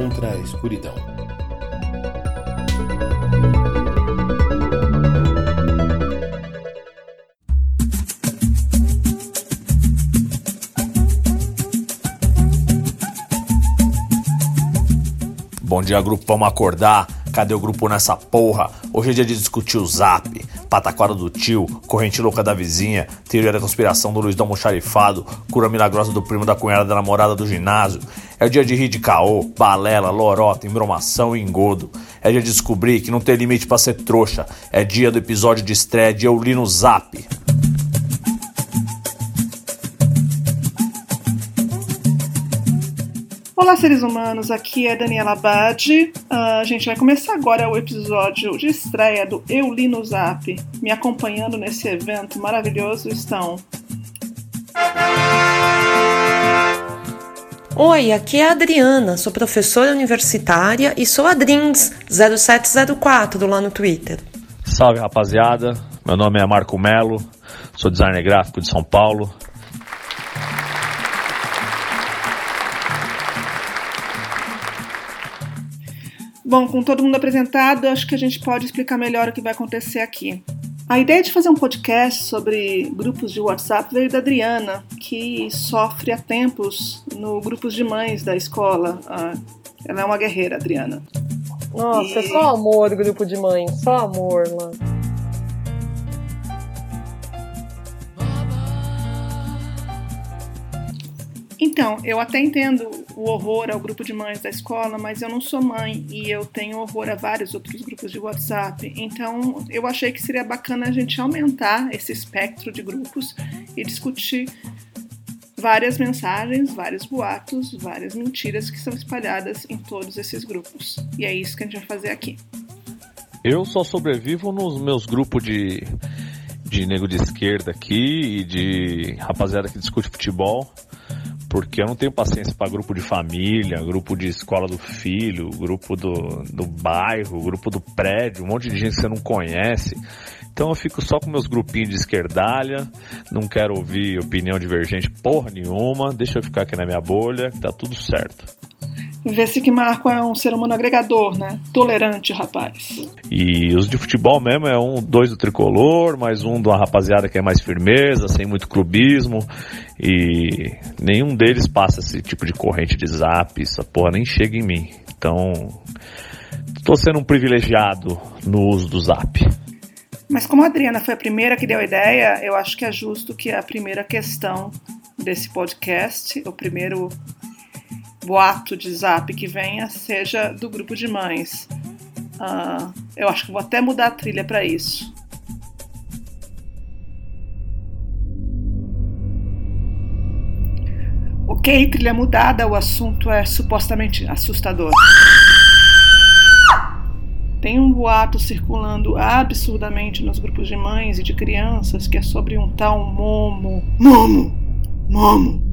contra a escuridão. Bom dia, grupo. Vamos acordar. Cadê o grupo nessa porra? Hoje é dia de discutir o zap, pataquara do tio, corrente louca da vizinha, teoria da conspiração do Luiz do Almoxarifado, cura milagrosa do primo da cunhada da namorada do ginásio. É dia de rir de caô, balela, lorota, embromação e engodo. É dia de descobrir que não tem limite para ser trouxa. É dia do episódio de estreia de Eu Li no Zap. Olá, seres humanos, aqui é Daniela Badi. Uh, a gente vai começar agora o episódio de estreia do Eu Li no Zap. Me acompanhando nesse evento maravilhoso estão. Oi, aqui é a Adriana, sou professora universitária e sou a Drins 0704 lá no Twitter. Salve rapaziada, meu nome é Marco Melo, sou designer gráfico de São Paulo Bom, com todo mundo apresentado, acho que a gente pode explicar melhor o que vai acontecer aqui. A ideia de fazer um podcast sobre grupos de WhatsApp veio da Adriana, que sofre há tempos no grupos de mães da escola. Ah, ela é uma guerreira, Adriana. Nossa, e... só amor, grupo de mães, só amor, mano. Então, eu até entendo o horror ao grupo de mães da escola, mas eu não sou mãe e eu tenho horror a vários outros grupos de WhatsApp. Então, eu achei que seria bacana a gente aumentar esse espectro de grupos e discutir várias mensagens, vários boatos, várias mentiras que são espalhadas em todos esses grupos. E é isso que a gente vai fazer aqui. Eu só sobrevivo nos meus grupos de, de nego de esquerda aqui e de rapaziada que discute futebol porque eu não tenho paciência para grupo de família, grupo de escola do filho, grupo do, do bairro, grupo do prédio, um monte de gente que você não conhece. Então eu fico só com meus grupinhos de esquerdalha, não quero ouvir opinião divergente porra nenhuma, deixa eu ficar aqui na minha bolha, que tá tudo certo. Vê-se que Marco é um ser humano agregador, né? Tolerante, rapaz. E os de futebol mesmo é um, dois do tricolor, mais um de uma rapaziada que é mais firmeza, sem muito clubismo. E nenhum deles passa esse tipo de corrente de zap, essa porra nem chega em mim. Então, estou sendo um privilegiado no uso do zap. Mas como a Adriana foi a primeira que deu a ideia, eu acho que é justo que a primeira questão desse podcast, o primeiro boato de zap que venha seja do grupo de mães. Uh, eu acho que vou até mudar a trilha para isso. Ok, trilha mudada, o assunto é supostamente assustador. Tem um boato circulando absurdamente nos grupos de mães e de crianças que é sobre um tal Momo. Momo! Momo!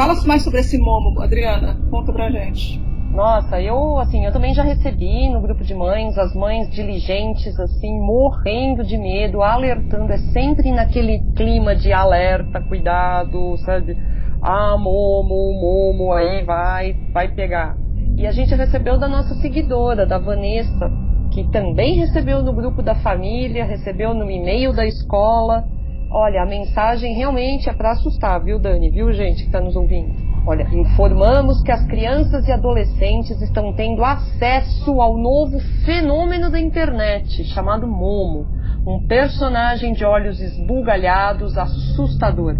Fala mais sobre esse Momo, Adriana. Conta pra gente. Nossa, eu assim, eu também já recebi no grupo de mães, as mães diligentes, assim, morrendo de medo, alertando, é sempre naquele clima de alerta, cuidado, sabe? Ah, Momo, Momo, aí vai, vai pegar. E a gente recebeu da nossa seguidora, da Vanessa, que também recebeu no grupo da família, recebeu no e-mail da escola. Olha, a mensagem realmente é para assustar, viu, Dani? Viu, gente que está nos ouvindo? Olha, informamos que as crianças e adolescentes estão tendo acesso ao novo fenômeno da internet, chamado Momo, um personagem de olhos esbugalhados assustador.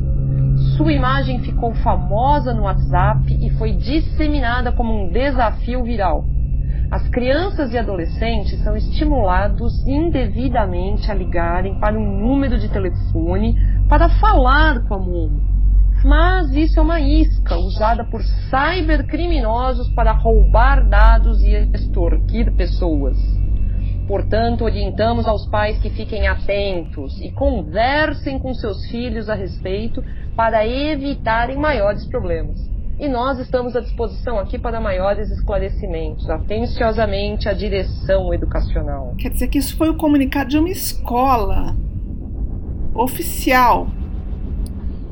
Sua imagem ficou famosa no WhatsApp e foi disseminada como um desafio viral. As crianças e adolescentes são estimulados indevidamente a ligarem para um número de telefone para falar com a Momo. Mas isso é uma isca usada por cybercriminosos para roubar dados e extorquir pessoas. Portanto, orientamos aos pais que fiquem atentos e conversem com seus filhos a respeito para evitarem maiores problemas e nós estamos à disposição aqui para maiores esclarecimentos, atenciosamente a direção educacional. Quer dizer que isso foi o comunicado de uma escola oficial.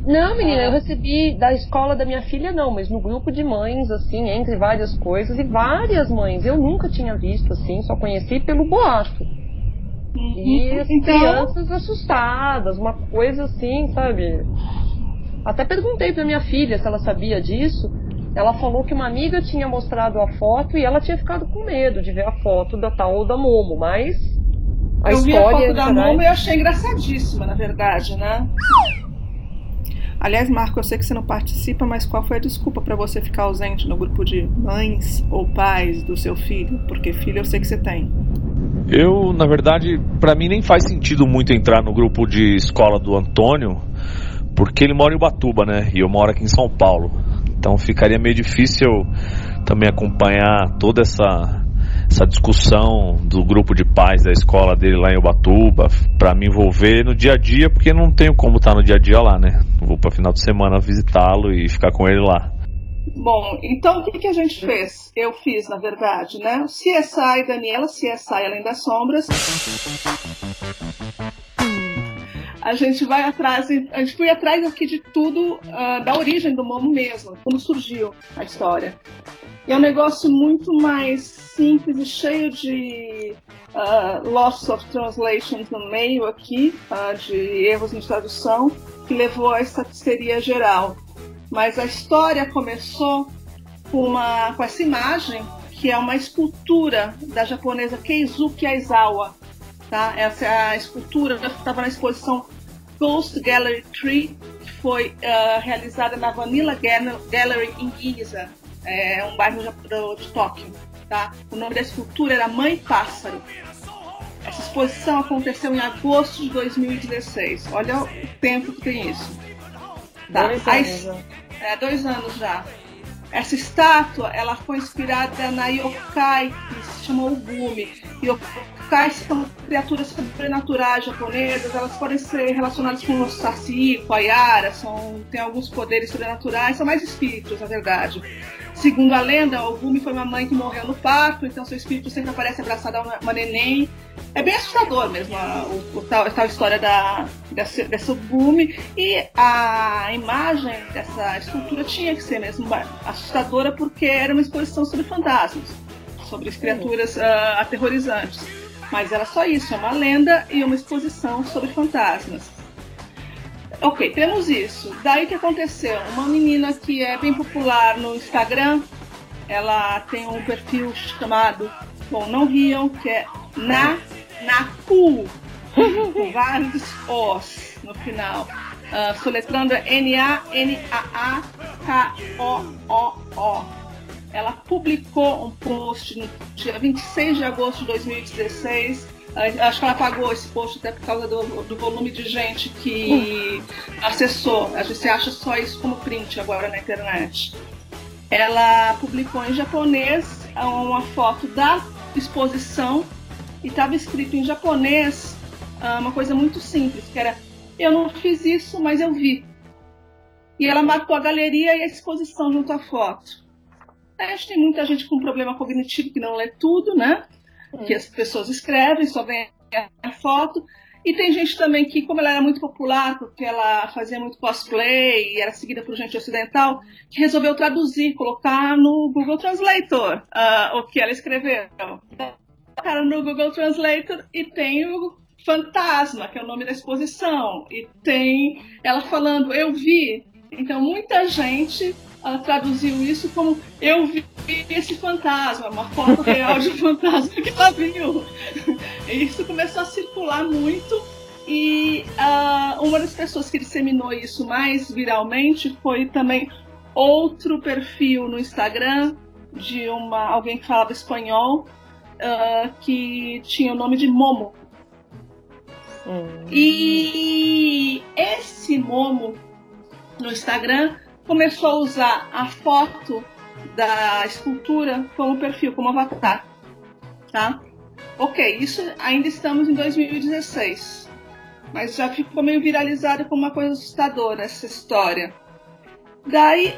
Não, menina, eu recebi da escola da minha filha, não, mas no grupo de mães, assim, entre várias coisas, e várias mães. Eu nunca tinha visto, assim, só conheci pelo boato. Uhum. E as então... crianças assustadas, uma coisa assim, sabe? Até perguntei pra minha filha se ela sabia disso. Ela falou que uma amiga tinha mostrado a foto e ela tinha ficado com medo de ver a foto da tal da Momo, mas a eu história vi a foto da Momo e achei engraçadíssima, na verdade, né? Aliás, Marco, eu sei que você não participa, mas qual foi a desculpa para você ficar ausente no grupo de mães ou pais do seu filho? Porque filho eu sei que você tem. Eu, na verdade, para mim nem faz sentido muito entrar no grupo de escola do Antônio, porque ele mora em Ubatuba, né? E eu moro aqui em São Paulo. Então ficaria meio difícil também acompanhar toda essa essa discussão do grupo de pais da escola dele lá em Ubatuba para me envolver no dia a dia, porque não tenho como estar no dia a dia lá, né? Vou para final de semana visitá-lo e ficar com ele lá. Bom, então o que, que a gente fez? Eu fiz, na verdade, né? CSI Daniela, CSI Além das Sombras. A gente vai atrás, a gente foi atrás aqui de tudo, uh, da origem do Momo mesmo, como surgiu a história. E é um negócio muito mais simples e cheio de uh, loss of translations no meio aqui, uh, de erros de tradução, que levou a essa histeria geral. Mas a história começou com, uma, com essa imagem, que é uma escultura da japonesa Keizuki Aizawa. Tá? Essa é a escultura estava na exposição Ghost Gallery 3, que foi uh, realizada na Vanilla Gallery em Giza, é um bairro de, Tóquio. Tá? O nome da escultura era Mãe Pássaro. Essa exposição aconteceu em agosto de 2016. Olha o tempo que tem isso. Tá? Dois anos. é, dois anos já. Essa estátua, ela foi inspirada na yokai, que se chama Ubumi. Yokai são criaturas sobrenaturais japonesas, elas podem ser relacionadas com o Saci, com a Yara, são, tem alguns poderes sobrenaturais, são mais espíritos, na verdade. Segundo a lenda, o Gumi foi uma mãe que morreu no parto, então seu espírito sempre aparece abraçado a uma, uma neném. É bem assustador mesmo a, o, o tal, a tal história da, dessa, dessa Gumi. E a imagem dessa escultura tinha que ser mesmo assustadora porque era uma exposição sobre fantasmas, sobre criaturas uh, aterrorizantes. Mas era só isso, é uma lenda e uma exposição sobre fantasmas. Ok, temos isso. Daí que aconteceu? Uma menina que é bem popular no Instagram, ela tem um perfil chamado, bom, não riam, que é Na Naku, com vários Os no final. Uh, soletrando é N-A-N-A-A-K-O-O-O. Ela publicou um post no dia 26 de agosto de 2016 Acho que ela apagou esse post até por causa do, do volume de gente que acessou. A gente acha só isso como print agora na internet. Ela publicou em japonês uma foto da exposição e estava escrito em japonês ah, uma coisa muito simples, que era eu não fiz isso, mas eu vi. E ela marcou a galeria e a exposição junto à foto. Acho que tem muita gente com problema cognitivo que não lê tudo, né? Que as pessoas escrevem, só vem a foto. E tem gente também que, como ela era muito popular, porque ela fazia muito cosplay e era seguida por gente ocidental, que resolveu traduzir, colocar no Google Translator uh, o que ela escreveu. Colocaram no Google Translator e tem o Fantasma, que é o nome da exposição, e tem ela falando, eu vi. Então muita gente ela traduziu isso como eu vi esse fantasma, uma foto real de fantasma que ela viu. E isso começou a circular muito e uh, uma das pessoas que disseminou isso mais viralmente foi também outro perfil no Instagram de uma alguém que falava espanhol uh, que tinha o nome de Momo. Hum. E esse Momo no Instagram começou a usar a foto da escultura como perfil, como avatar. Tá? Ok, isso ainda estamos em 2016. Mas já ficou meio viralizado como uma coisa assustadora essa história. Daí,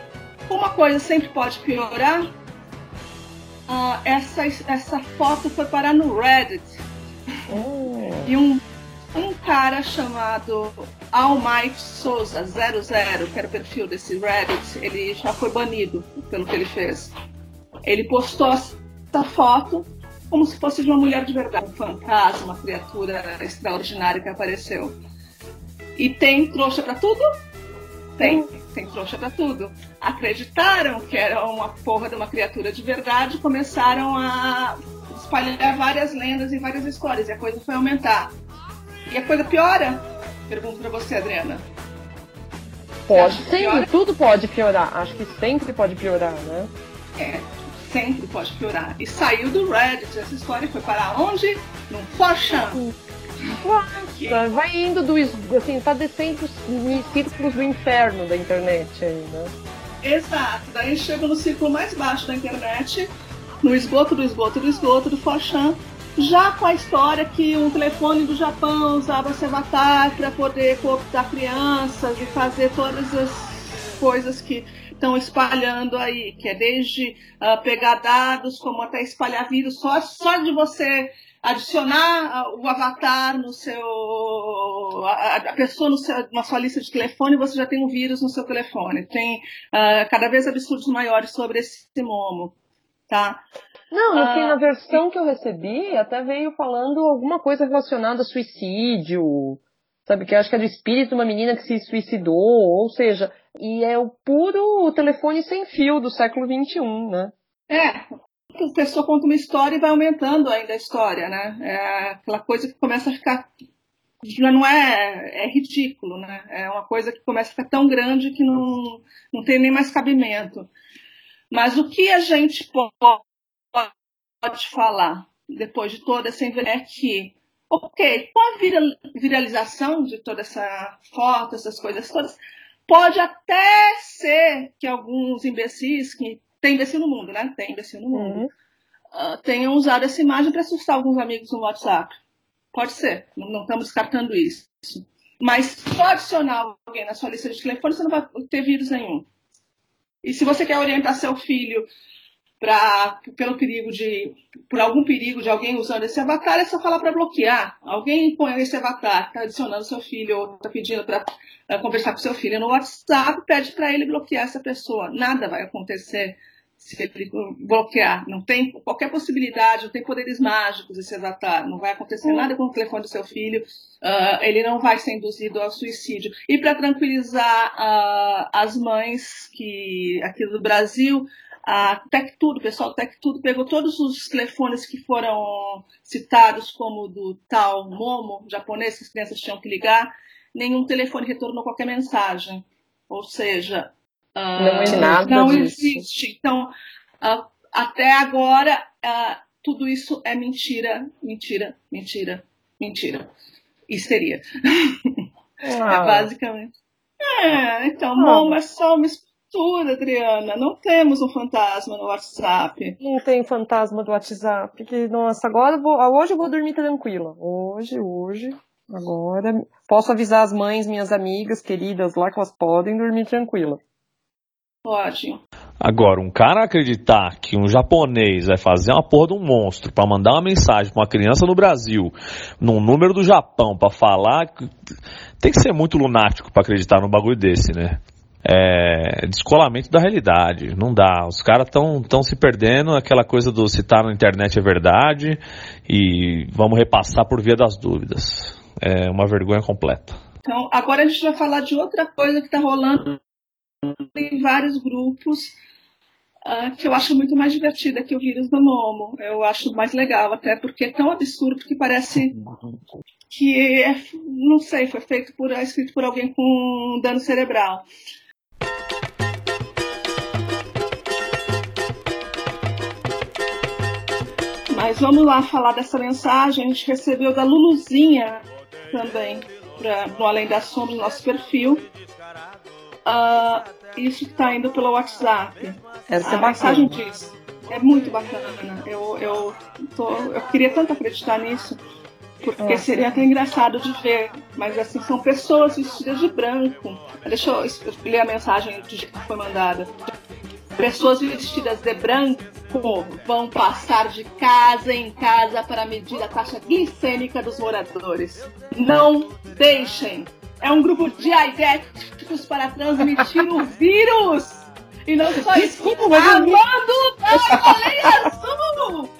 uma coisa sempre pode piorar. Uh, essa, essa foto foi parar no Reddit. Oh. E um um cara chamado Almighty Souza 00, que era o perfil desse Reddit, ele já foi banido pelo que ele fez. Ele postou essa foto como se fosse de uma mulher de verdade, um fantasma, uma criatura extraordinária que apareceu. E tem trouxa para tudo? Tem, tem trouxa para tudo. Acreditaram que era uma porra de uma criatura de verdade, começaram a espalhar várias lendas e várias histórias, e a coisa foi aumentar. E a coisa piora? Pergunto para você, Adriana. Pode, sempre, piora? tudo pode piorar. Acho que sempre pode piorar, né? É, sempre pode piorar. E saiu do Reddit, essa história foi para onde? No Forchan. Nossa, vai indo do. assim, tá descendo nos círculos do inferno da internet ainda. Exato, daí chega no círculo mais baixo da internet, no esgoto do esgoto do esgoto do Forchan, já com a história que um telefone do Japão usava esse avatar para poder cooptar crianças e fazer todas as coisas que estão espalhando aí, que é desde uh, pegar dados, como até espalhar vírus, só, só de você adicionar uh, o avatar no seu. a, a pessoa no seu, na sua lista de telefone, você já tem um vírus no seu telefone. Tem uh, cada vez absurdos maiores sobre esse momo. Tá? Não, no fim, na versão que eu recebi, até veio falando alguma coisa relacionada a suicídio, sabe? Que eu acho que é do espírito de uma menina que se suicidou, ou seja, e é o puro telefone sem fio do século XXI, né? É, a pessoa conta uma história e vai aumentando ainda a história, né? É aquela coisa que começa a ficar. Não é, é ridículo, né? É uma coisa que começa a ficar tão grande que não, não tem nem mais cabimento. Mas o que a gente pode pode falar, depois de toda essa é que, ok, com a viralização de toda essa foto, essas coisas todas, pode até ser que alguns imbecis, que tem imbecil no mundo, né? Tem imbecil no mundo, uhum. uh, tenham usado essa imagem para assustar alguns amigos no WhatsApp. Pode ser, não, não estamos descartando isso. Mas só adicionar alguém na sua lista de telefone, você não vai ter vírus nenhum. E se você quer orientar seu filho pra, pelo perigo de, por algum perigo de alguém usando esse avatar, é só falar para bloquear. Alguém põe esse avatar, está adicionando seu filho ou está pedindo para uh, conversar com seu filho no WhatsApp, pede para ele bloquear essa pessoa. Nada vai acontecer se ele bloquear. Não tem qualquer possibilidade, não tem poderes mágicos esse avatar. Não vai acontecer nada com o telefone do seu filho. Uh, ele não vai ser induzido ao suicídio. E para tranquilizar uh, as mães que aqui do Brasil, a TecTudo, o pessoal TecTudo pegou todos os telefones que foram citados como do tal Momo japonês que as crianças tinham que ligar, nenhum telefone retornou qualquer mensagem. Ou seja, não, nada não existe. Então, uh, até agora, uh, tudo isso é mentira, mentira, mentira, mentira. Histeria. é basicamente. É, então, Momo é só uma tudo, Adriana. Não temos um fantasma no WhatsApp. Não tem fantasma do WhatsApp. Que, nossa, agora eu vou, hoje eu vou dormir tranquila. Hoje, hoje, agora. Posso avisar as mães, minhas amigas queridas lá que elas podem dormir tranquila. Pode. Agora, um cara acreditar que um japonês vai fazer uma porra de um monstro para mandar uma mensagem para uma criança no Brasil, num número do Japão, para falar. Tem que ser muito lunático para acreditar num bagulho desse, né? É, descolamento da realidade. Não dá. Os caras estão tão se perdendo aquela coisa do citar tá na internet é verdade e vamos repassar por via das dúvidas. É uma vergonha completa. Então, agora a gente vai falar de outra coisa que está rolando em vários grupos uh, que eu acho muito mais divertida que o vírus do Momo. Eu acho mais legal, até porque é tão absurdo que parece que é, não sei, foi feito por é escrito por alguém com dano cerebral. Mas vamos lá falar dessa mensagem. A gente recebeu da Luluzinha também, pra, no Além da Sombra, no nosso perfil. Uh, isso está indo pelo WhatsApp. Essa a é mensagem diz. É muito bacana. Eu, eu, tô, eu queria tanto acreditar nisso, porque seria até engraçado de ver. Mas assim, são pessoas vestidas de branco. Deixa eu ler a mensagem que foi mandada. Pessoas vestidas de branco vão passar de casa em casa para medir a taxa glicêmica dos moradores. Não deixem! É um grupo de aidéticos para transmitir o vírus! E não só isso, amando da baleia azul!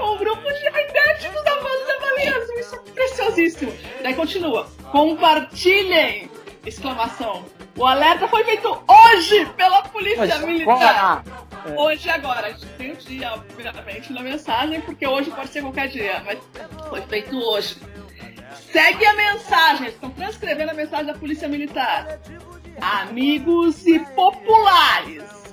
Um grupo de aidéticos amando da baleia azul, isso é preciosíssimo! Daí continua, compartilhem! Exclamação. O alerta foi feito hoje pela Polícia Militar. É. Hoje agora. A gente tem o dia, obviamente, na mensagem, porque hoje pode ser qualquer dia, mas foi feito hoje. Segue a mensagem. Estão transcrevendo a mensagem da Polícia Militar. Amigos e populares.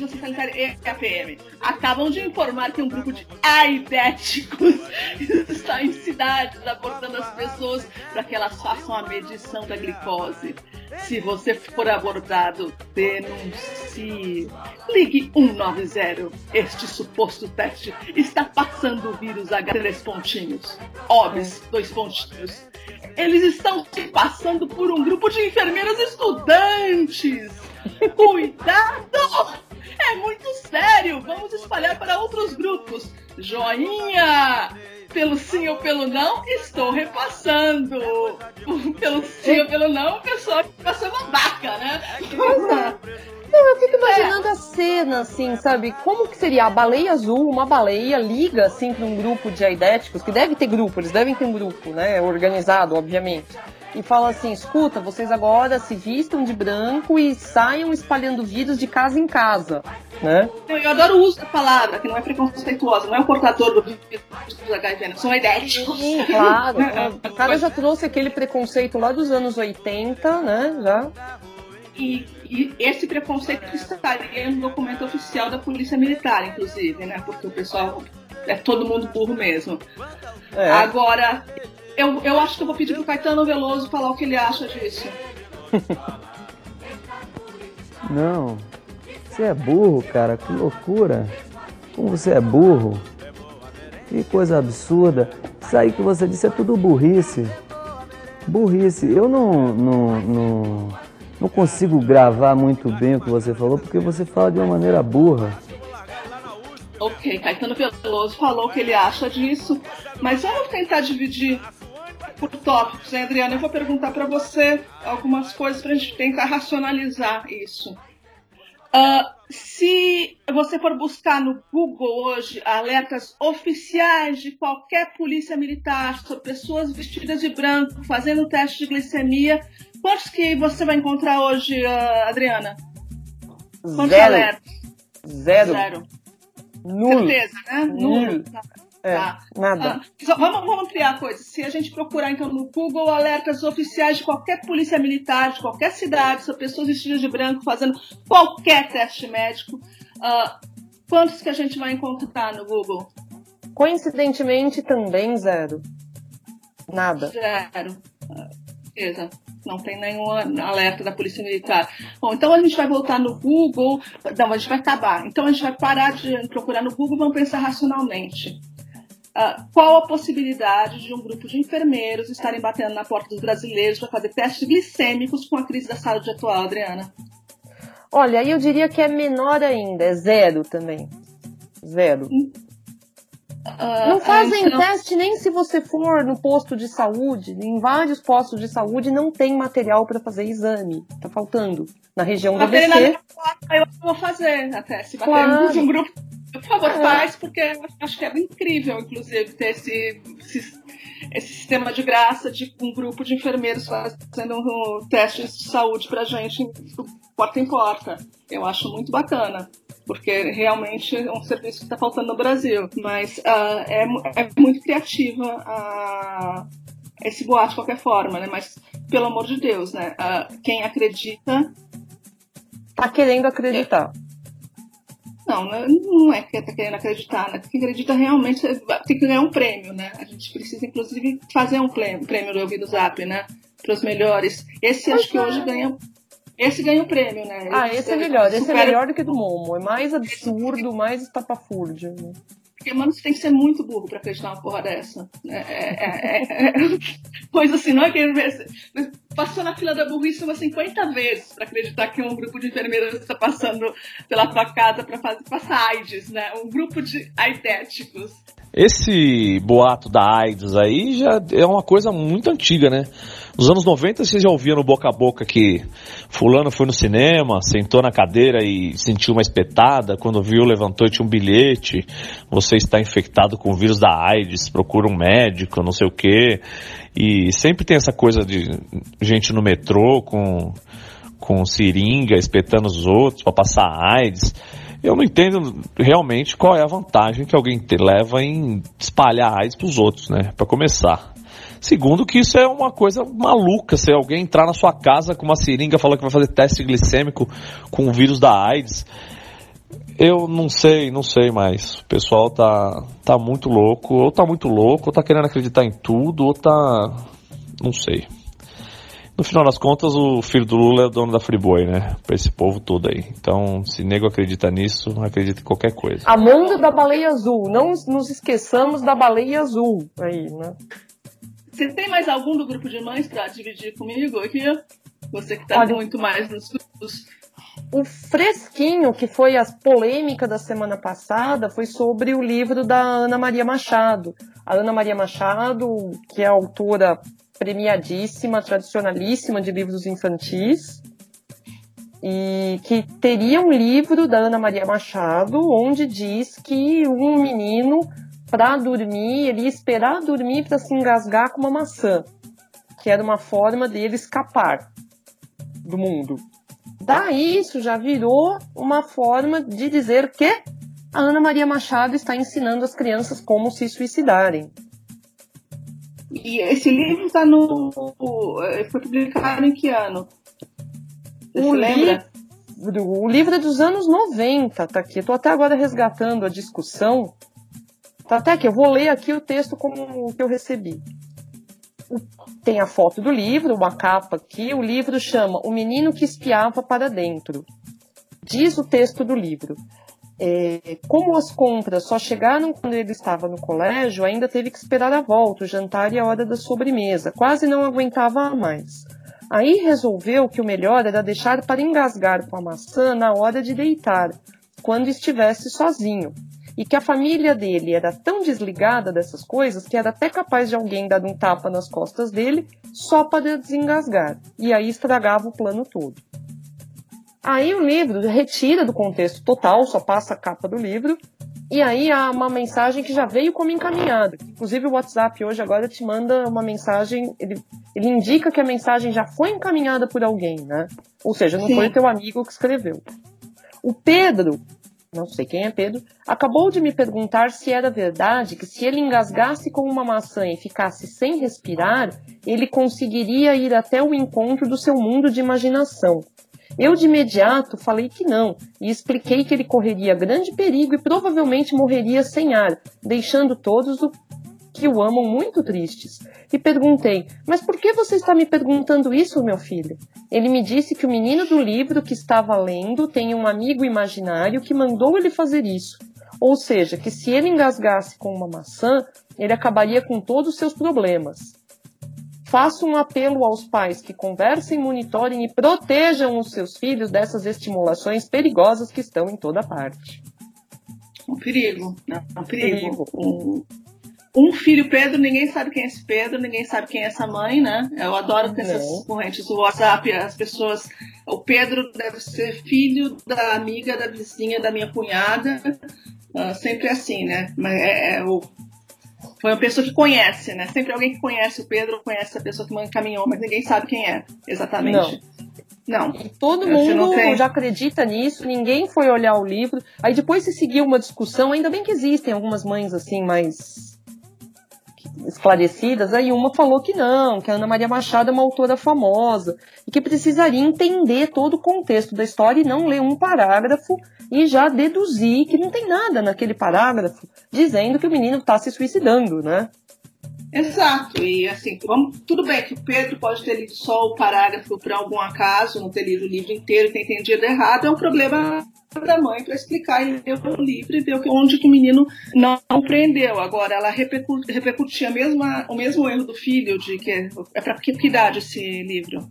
A Vigilância Sanitária e a PM acabam de informar que um grupo de aidéticos está em cidades abordando as pessoas para que elas façam a medição da glicose. Se você for abordado, denuncie. Ligue 190. Este suposto teste está passando o vírus a três pontinhos. Óbvio, dois pontinhos. Eles estão se passando por um grupo de enfermeiras estudantes. Cuidado! É muito sério! Vamos espalhar para outros grupos. Joinha! pelo sim ou pelo não, estou repassando. Pelo sim ou pelo não, o pessoal fica ser babaca, né? Não, eu fico imaginando é. a cena, assim, sabe? Como que seria a baleia azul, uma baleia liga, assim, para um grupo de aidéticos, que deve ter grupo, eles devem ter um grupo, né? Organizado, obviamente e fala assim: escuta, vocês agora se vistam de branco e saiam espalhando vírus de casa em casa. Né? Eu adoro o uso da palavra, que não é preconceituosa, não é o portador do vírus do HIV, não. são idéticos. Sim, claro. o cara já trouxe aquele preconceito lá dos anos 80, né? Já. E, e, esse preconceito estaria no documento oficial da Polícia Militar, inclusive, né? Porque o pessoal é todo mundo burro mesmo. É. Agora, eu, eu acho que eu vou pedir pro Caetano Veloso falar o que ele acha disso. Não. Você é burro, cara. Que loucura. Como você é burro. Que coisa absurda. Isso aí que você disse é tudo burrice. Burrice. Eu não, não, não, não consigo gravar muito bem o que você falou porque você fala de uma maneira burra. Ok, Caetano Veloso falou o que ele acha disso, mas vamos tentar dividir por tópicos, hein, Adriana? Eu vou perguntar para você algumas coisas para a gente tentar racionalizar isso. Uh, se você for buscar no Google hoje alertas oficiais de qualquer polícia militar sobre pessoas vestidas de branco fazendo teste de glicemia, quantos que você vai encontrar hoje, uh, Adriana? Quantos Zero. alertas? Zero. Zero. Nulo. Certeza, né? Nulo. Nulo. É, tá. Nada. Ah, vamos, vamos ampliar a coisa. Se a gente procurar então no Google alertas oficiais de qualquer polícia militar, de qualquer cidade, são pessoas vestidas de branco fazendo qualquer teste médico, uh, quantos que a gente vai encontrar no Google? Coincidentemente também zero. Nada. Zero. beleza. Não tem nenhum alerta da Polícia Militar. Bom, então a gente vai voltar no Google. Não, a gente vai acabar. Então a gente vai parar de procurar no Google e vamos pensar racionalmente. Uh, qual a possibilidade de um grupo de enfermeiros estarem batendo na porta dos brasileiros para fazer testes glicêmicos com a crise da saúde atual, Adriana? Olha, eu diria que é menor ainda, é zero também. Zero. Uh, não fazem então... teste nem se você for no posto de saúde. Em vários postos de saúde não tem material para fazer exame. Tá faltando. Na região do ABC. Eu vou fazer até. Se bater claro. um grupo por favor, é. faz, porque acho que é incrível, inclusive, ter esse, esse, esse, sistema de graça de um grupo de enfermeiros fazendo um teste de saúde pra gente porta em porta. Eu acho muito bacana, porque realmente é um serviço que está faltando no Brasil. Mas uh, é, é muito criativa uh, esse boato de qualquer forma, né? Mas, pelo amor de Deus, né? Uh, quem acredita. Tá querendo acreditar. É não, né? não é que está querendo acreditar, né? Quem acredita realmente tem que ganhar um prêmio, né? A gente precisa, inclusive, fazer um prêmio, prêmio do Ouvido Zap, né? Para os melhores. Esse acho que hoje ganha. Esse ganha o um prêmio, né? Ah, esse é melhor. Esse é melhor do que do Momo. É mais absurdo, mais estapafúrdio. Né? Porque, mano, você tem que ser muito burro pra acreditar uma porra dessa. É, é, é, é, é. Pois assim, não é que. passou na fila da burrice umas 50 vezes para acreditar que um grupo de enfermeiras está passando pela tua casa para passar AIDS, né? Um grupo de aidéticos. Esse boato da AIDS aí já é uma coisa muito antiga, né? Nos anos 90 você já ouvia no boca a boca que fulano foi no cinema, sentou na cadeira e sentiu uma espetada, quando viu levantou e tinha um bilhete, você está infectado com o vírus da AIDS, procura um médico, não sei o quê. E sempre tem essa coisa de gente no metrô com, com seringa espetando os outros para passar AIDS. Eu não entendo realmente qual é a vantagem que alguém te leva em espalhar AIDS para os outros, né? Para começar. Segundo, que isso é uma coisa maluca. Se alguém entrar na sua casa com uma seringa falando que vai fazer teste glicêmico com o vírus da AIDS, eu não sei, não sei mais. O pessoal tá, tá muito louco, ou tá muito louco, ou tá querendo acreditar em tudo, ou tá. Não sei. No final das contas, o filho do Lula é o dono da Friboi, né? Pra esse povo todo aí. Então, se nego acredita nisso, acredita em qualquer coisa. Amanda da baleia azul. Não nos esqueçamos da baleia azul aí, né? Você tem mais algum do grupo de mães para dividir comigo aqui? Você que está muito mais nos grupos. O fresquinho, que foi a polêmica da semana passada, foi sobre o livro da Ana Maria Machado. A Ana Maria Machado, que é autora premiadíssima, tradicionalíssima de livros infantis, e que teria um livro da Ana Maria Machado onde diz que um menino para dormir, ele ia esperar dormir para se engasgar com uma maçã, que era uma forma dele escapar do mundo. Daí isso já virou uma forma de dizer que a Ana Maria Machado está ensinando as crianças como se suicidarem. E esse livro está no. Foi publicado em que ano? Você o lembra? Livro, o livro é dos anos 90, tá aqui. Estou até agora resgatando a discussão Tá até que eu vou ler aqui o texto como que eu recebi. Tem a foto do livro, uma capa aqui. O livro chama O Menino que Espiava para Dentro. Diz o texto do livro. É, como as compras só chegaram quando ele estava no colégio, ainda teve que esperar a volta, o jantar e a hora da sobremesa. Quase não aguentava mais. Aí resolveu que o melhor era deixar para engasgar com a maçã na hora de deitar, quando estivesse sozinho e que a família dele era tão desligada dessas coisas que era até capaz de alguém dar um tapa nas costas dele só para desengasgar, e aí estragava o plano todo. Aí o livro retira do contexto total, só passa a capa do livro, e aí há uma mensagem que já veio como encaminhada. Inclusive o WhatsApp hoje agora te manda uma mensagem, ele, ele indica que a mensagem já foi encaminhada por alguém, né? Ou seja, não Sim. foi o teu amigo que escreveu. O Pedro não sei quem é Pedro, acabou de me perguntar se era verdade que se ele engasgasse com uma maçã e ficasse sem respirar, ele conseguiria ir até o encontro do seu mundo de imaginação. Eu de imediato falei que não e expliquei que ele correria grande perigo e provavelmente morreria sem ar, deixando todos o que o amam muito tristes. E perguntei: Mas por que você está me perguntando isso, meu filho? Ele me disse que o menino do livro que estava lendo tem um amigo imaginário que mandou ele fazer isso. Ou seja, que se ele engasgasse com uma maçã, ele acabaria com todos os seus problemas. Faço um apelo aos pais que conversem, monitorem e protejam os seus filhos dessas estimulações perigosas que estão em toda parte. Um perigo, né? Um perigo. perigo um filho Pedro, ninguém sabe quem é esse Pedro, ninguém sabe quem é essa mãe, né? Eu adoro ter essas correntes do WhatsApp, as pessoas. O Pedro deve ser filho da amiga, da vizinha, da minha cunhada. Uh, sempre assim, né? Mas é, é, o, foi uma pessoa que conhece, né? Sempre alguém que conhece o Pedro conhece a pessoa que encaminhou, mas ninguém sabe quem é exatamente. Não. Não. todo mundo tem... já acredita nisso, ninguém foi olhar o livro. Aí depois se seguiu uma discussão, ainda bem que existem algumas mães assim, mais esclarecidas, aí uma falou que não, que a Ana Maria Machado é uma autora famosa e que precisaria entender todo o contexto da história e não ler um parágrafo e já deduzir que não tem nada naquele parágrafo dizendo que o menino está se suicidando, né? Exato, e assim, vamos, tudo bem que o Pedro pode ter lido só o parágrafo por algum acaso, não ter lido o livro inteiro e ter entendido errado, é um problema da mãe para explicar e ler o livro e ver onde que o menino não compreendeu. Agora, ela repercutia mesma, o mesmo erro do filho, de que é para que, que idade esse livro?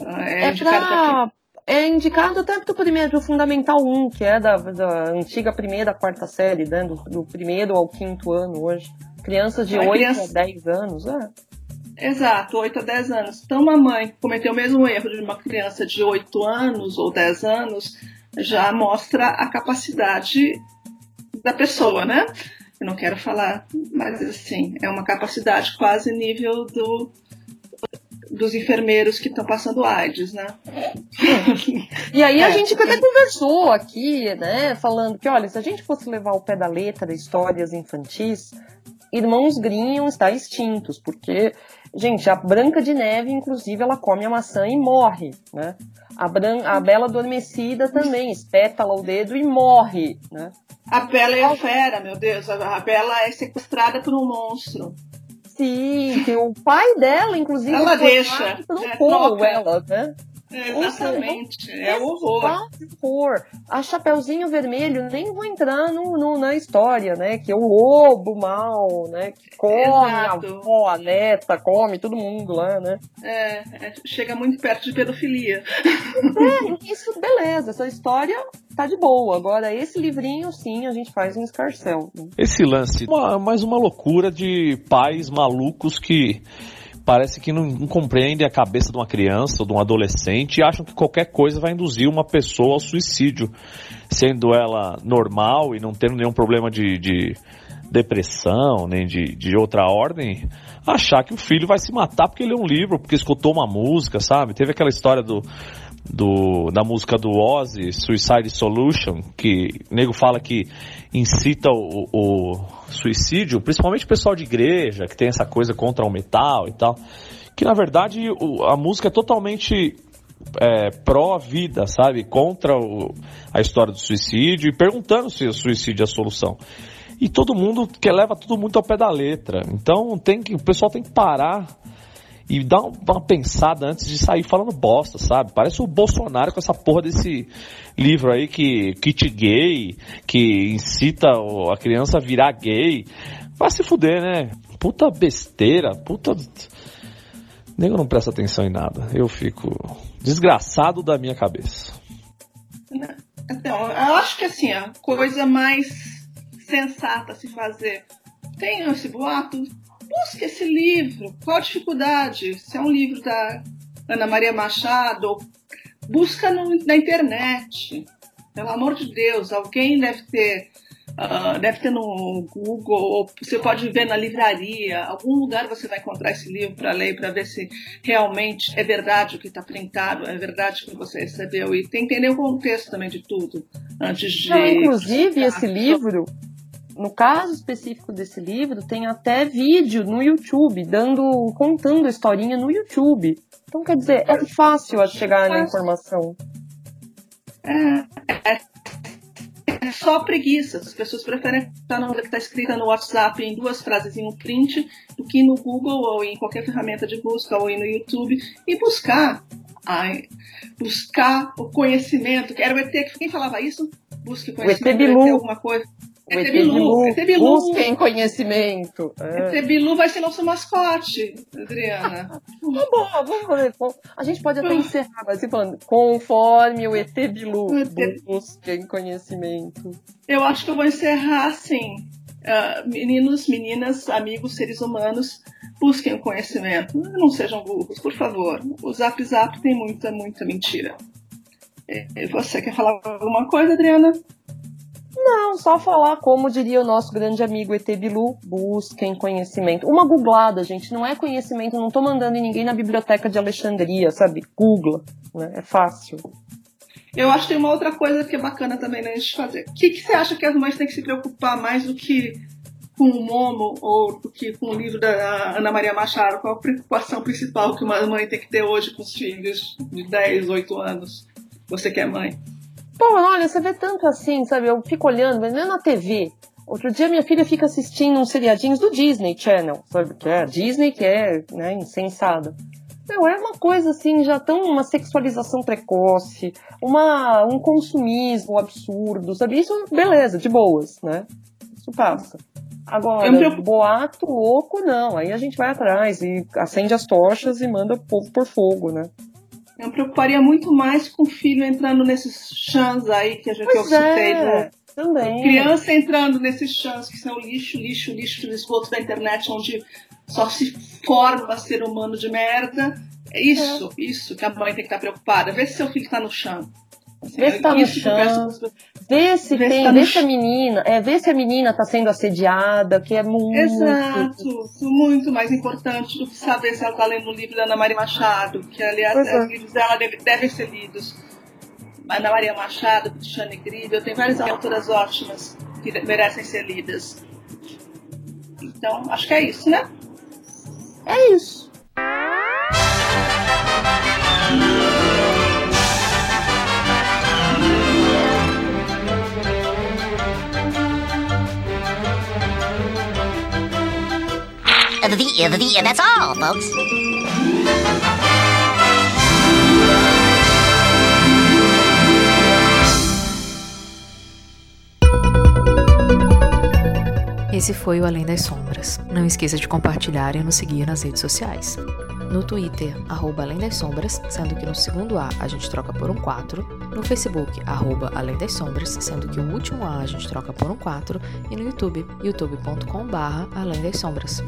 Ah, é, é para é indicado até pro primeiro, Fundamental 1, que é da, da antiga primeira, quarta série, né? Do, do primeiro ao quinto ano hoje. Crianças de a 8 criança... a 10 anos, é. Exato, 8 a 10 anos. Então, uma mãe que cometeu o mesmo erro de uma criança de 8 anos ou 10 anos já mostra a capacidade da pessoa, né? Eu não quero falar, mas assim, é uma capacidade quase nível do, dos enfermeiros que estão passando AIDS, né? E aí a é. gente até conversou aqui, né, falando que, olha, se a gente fosse levar o pé da letra histórias infantis, Irmãos Grimm está extintos, porque, gente, a Branca de Neve, inclusive, ela come a maçã e morre, né? A, Bran a Bela Adormecida também, espétala o dedo e morre, né? A Bela é a fera, meu Deus. A Bela é sequestrada por um monstro. Sim, que o pai dela, inclusive, ela deixa. Trocou é, ela, né? Exatamente, é horror. horror. A Chapeuzinho Vermelho, nem vou entrar no, no, na história, né? Que é o lobo mal, né? Que come Exato. a avó, a neta, come todo mundo lá, né? É, é chega muito perto de pedofilia. É, isso, beleza, essa história tá de boa. Agora, esse livrinho, sim, a gente faz um escarcel. Né? Esse lance, uma, mais uma loucura de pais malucos que parece que não, compreendem a cabeça de uma criança ou de um adolescente e acham que qualquer coisa vai induzir uma pessoa ao suicídio, sendo ela normal e não tendo nenhum problema de, de depressão, nem de, de outra ordem, achar que o filho vai se matar porque leu um livro, porque escutou uma música, sabe? Teve aquela história do do, da música do Ozzy, Suicide Solution, que o nego fala que incita o, o, suicídio, principalmente o pessoal de igreja, que tem essa coisa contra o metal e tal, que na verdade o, a música é totalmente é, pró-vida, sabe? Contra o, a história do suicídio e perguntando se o suicídio é a solução. E todo mundo que leva tudo muito ao pé da letra. Então tem que, o pessoal tem que parar e dá uma pensada antes de sair falando bosta, sabe? Parece o Bolsonaro com essa porra desse livro aí que kit gay, que incita a criança a virar gay. Vai se fuder, né? Puta besteira, puta. Nego não presta atenção em nada. Eu fico desgraçado da minha cabeça. Então, eu acho que assim, a coisa mais sensata a se fazer. Tem esse boato, esse livro. Qual a dificuldade? Se é um livro da Ana Maria Machado, busca no, na internet. Pelo amor de Deus, alguém deve ter. Uh, deve ter no Google, ou você pode ver na livraria, algum lugar você vai encontrar esse livro para ler, para ver se realmente é verdade o que está printado, é verdade o que você recebeu, e tem que entender o contexto também de tudo, antes de. Não, inclusive, esse livro, no caso específico desse livro, tem até vídeo no YouTube, dando, contando a historinha no YouTube. Então, quer dizer, é fácil a chegar na informação. É, é, é só preguiça. As pessoas preferem estar na que está escrita no WhatsApp em duas frases em um print do que no Google ou em qualquer ferramenta de busca ou no YouTube e buscar. Ai, buscar o conhecimento. Era o ET que quem falava isso? Busque conhecimento. O ET Bilu. alguma coisa. O ET Bilu, ET Bilu. Busquem conhecimento. É. ET Bilu vai ser nosso mascote, Adriana. tá bom, vamos ver. A gente pode até encerrar assim falando, conforme o ET Bilu, busquem conhecimento. Eu acho que eu vou encerrar assim. Uh, meninos, meninas, amigos, seres humanos, busquem o conhecimento. Não sejam burros, por favor. O Zap Zap tem muita, muita mentira. E você quer falar alguma coisa, Adriana? Não, só falar como diria o nosso grande amigo ET Bilu, busquem conhecimento. Uma googlada, gente, não é conhecimento, não tô mandando ninguém na biblioteca de Alexandria, sabe? Google, né? É fácil. Eu acho que tem uma outra coisa que é bacana também né, de fazer. O que, que você acha que as mães têm que se preocupar mais do que com o Momo ou do que com o livro da Ana Maria Machado? Qual a preocupação principal que uma mãe tem que ter hoje com os filhos de 10, 8 anos? Você que é mãe. Pô, olha, você vê tanto assim, sabe? Eu fico olhando, mas não é na TV. Outro dia minha filha fica assistindo uns seriadinhos do Disney Channel, sabe? Que é Disney que é, né, insensada. Não, é uma coisa assim, já tão uma sexualização precoce, uma, um consumismo absurdo, sabe? Isso, beleza, de boas, né? Isso passa. Agora, preocup... boato louco, não. Aí a gente vai atrás e acende as tochas e manda o povo por fogo, né? Eu me preocuparia muito mais com o filho entrando nesses chãs aí que a gente pois eu citei. É. Do também. Criança entrando nesses chãs que são lixo, lixo, lixo, esgoto da internet, onde só se forma ser humano de merda. É isso, é. isso que a mãe tem que estar preocupada. Vê se seu filho está no chão. Assim, vê se tá no chão. Vê se vê tem, se tá vê se a menina, é, vê se a menina está sendo assediada, que é muito. Exato, muito mais importante do que saber se ela está lendo o livro da Ana Maria Machado, que aliás é. os livros dela devem, devem ser lidos. Ana Maria Machado, Cristiane Grillo, tem várias autoras ótimas que merecem ser lidas. Então, acho que é isso, né? É isso. That's all, folks. Esse foi o Além das Sombras. Não esqueça de compartilhar e nos seguir nas redes sociais. No Twitter, arroba Além das Sombras, sendo que no segundo A a gente troca por um 4. No Facebook, arroba Além das Sombras, sendo que o último A a gente troca por um 4. E no YouTube, youtube.com Além das Sombras.